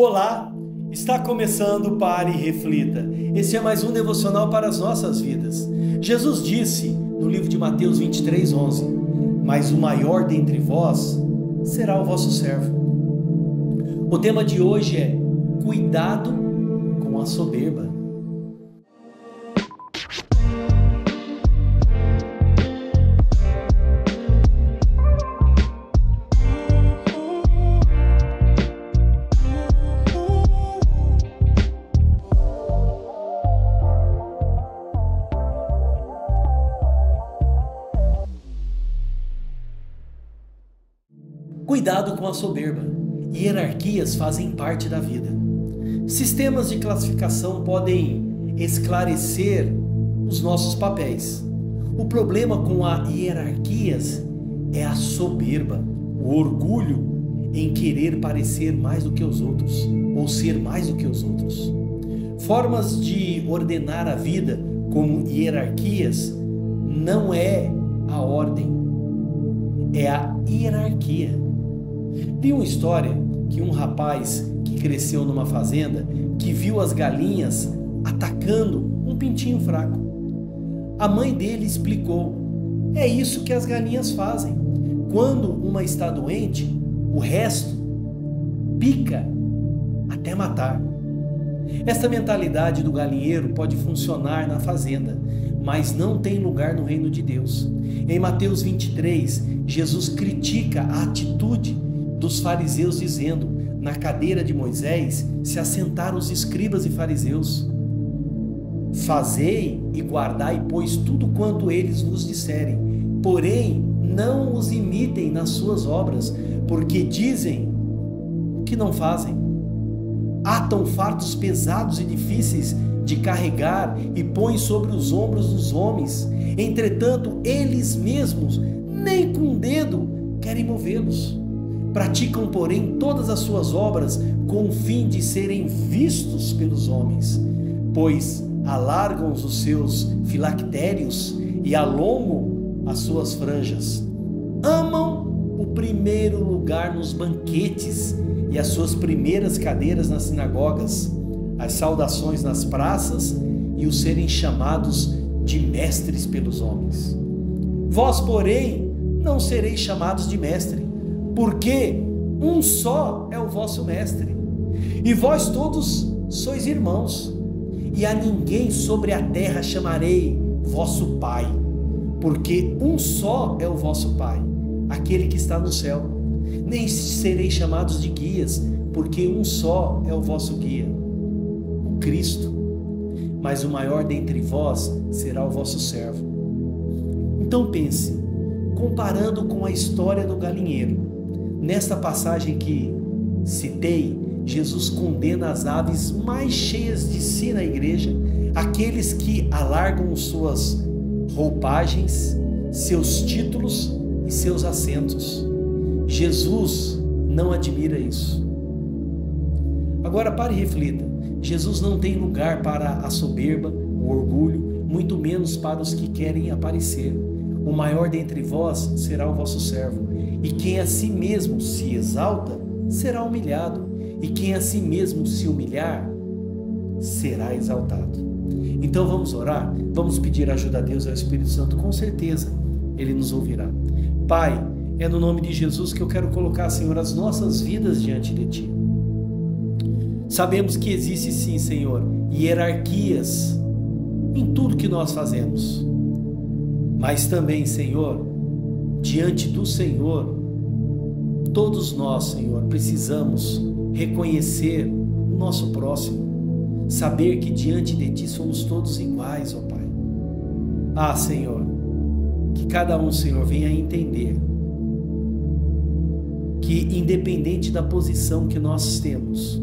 Olá, está começando Pare e Reflita. Esse é mais um devocional para as nossas vidas. Jesus disse no livro de Mateus 23, 11: Mas o maior dentre vós será o vosso servo. O tema de hoje é Cuidado com a soberba. Cuidado com a soberba. Hierarquias fazem parte da vida. Sistemas de classificação podem esclarecer os nossos papéis. O problema com a hierarquias é a soberba, o orgulho em querer parecer mais do que os outros ou ser mais do que os outros. Formas de ordenar a vida como hierarquias não é a ordem, é a hierarquia. Li uma história que um rapaz que cresceu numa fazenda que viu as galinhas atacando um pintinho fraco. A mãe dele explicou: é isso que as galinhas fazem. Quando uma está doente, o resto pica até matar. Esta mentalidade do galinheiro pode funcionar na fazenda, mas não tem lugar no reino de Deus. Em Mateus 23, Jesus critica a atitude dos fariseus, dizendo: Na cadeira de Moisés se assentaram os escribas e fariseus. Fazei e guardai, pois, tudo quanto eles vos disserem, porém não os imitem nas suas obras, porque dizem o que não fazem. Atam fardos pesados e difíceis de carregar e põem sobre os ombros dos homens, entretanto, eles mesmos nem com o dedo querem movê-los. Praticam, porém, todas as suas obras com o fim de serem vistos pelos homens, pois alargam os seus filactérios e alongam as suas franjas. Amam o primeiro lugar nos banquetes e as suas primeiras cadeiras nas sinagogas, as saudações nas praças e os serem chamados de mestres pelos homens. Vós, porém, não sereis chamados de mestre, porque um só é o vosso mestre, e vós todos sois irmãos, e a ninguém sobre a terra chamarei vosso Pai, porque um só é o vosso Pai, aquele que está no céu. Nem sereis chamados de guias, porque um só é o vosso guia, o Cristo. Mas o maior dentre vós será o vosso servo. Então pense, comparando com a história do galinheiro, Nesta passagem que citei, Jesus condena as aves mais cheias de si na igreja, aqueles que alargam suas roupagens, seus títulos e seus assentos. Jesus não admira isso. Agora pare e reflita: Jesus não tem lugar para a soberba, o orgulho, muito menos para os que querem aparecer. O maior dentre vós será o vosso servo. E quem a si mesmo se exalta será humilhado, e quem a si mesmo se humilhar será exaltado. Então vamos orar, vamos pedir ajuda a Deus e ao Espírito Santo, com certeza Ele nos ouvirá. Pai, é no nome de Jesus que eu quero colocar, Senhor, as nossas vidas diante de Ti. Sabemos que existe sim, Senhor, hierarquias em tudo que nós fazemos. Mas também, Senhor, diante do Senhor, todos nós, Senhor, precisamos reconhecer o nosso próximo, saber que diante de Ti somos todos iguais, ó Pai. Ah, Senhor, que cada um, Senhor, venha entender que, independente da posição que nós temos,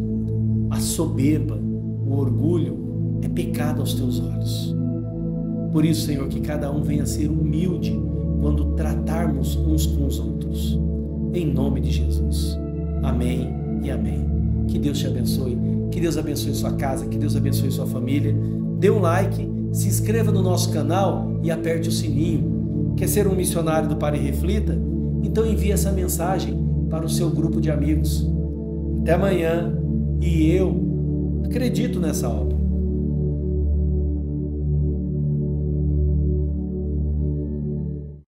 a soberba, o orgulho é pecado aos Teus olhos. Por isso, Senhor, que cada um venha ser humilde quando tratarmos uns com os outros. Em nome de Jesus. Amém e amém. Que Deus te abençoe. Que Deus abençoe sua casa, que Deus abençoe sua família. Dê um like, se inscreva no nosso canal e aperte o sininho. Quer ser um missionário do Pare Reflita? Então envie essa mensagem para o seu grupo de amigos. Até amanhã E eu acredito nessa obra.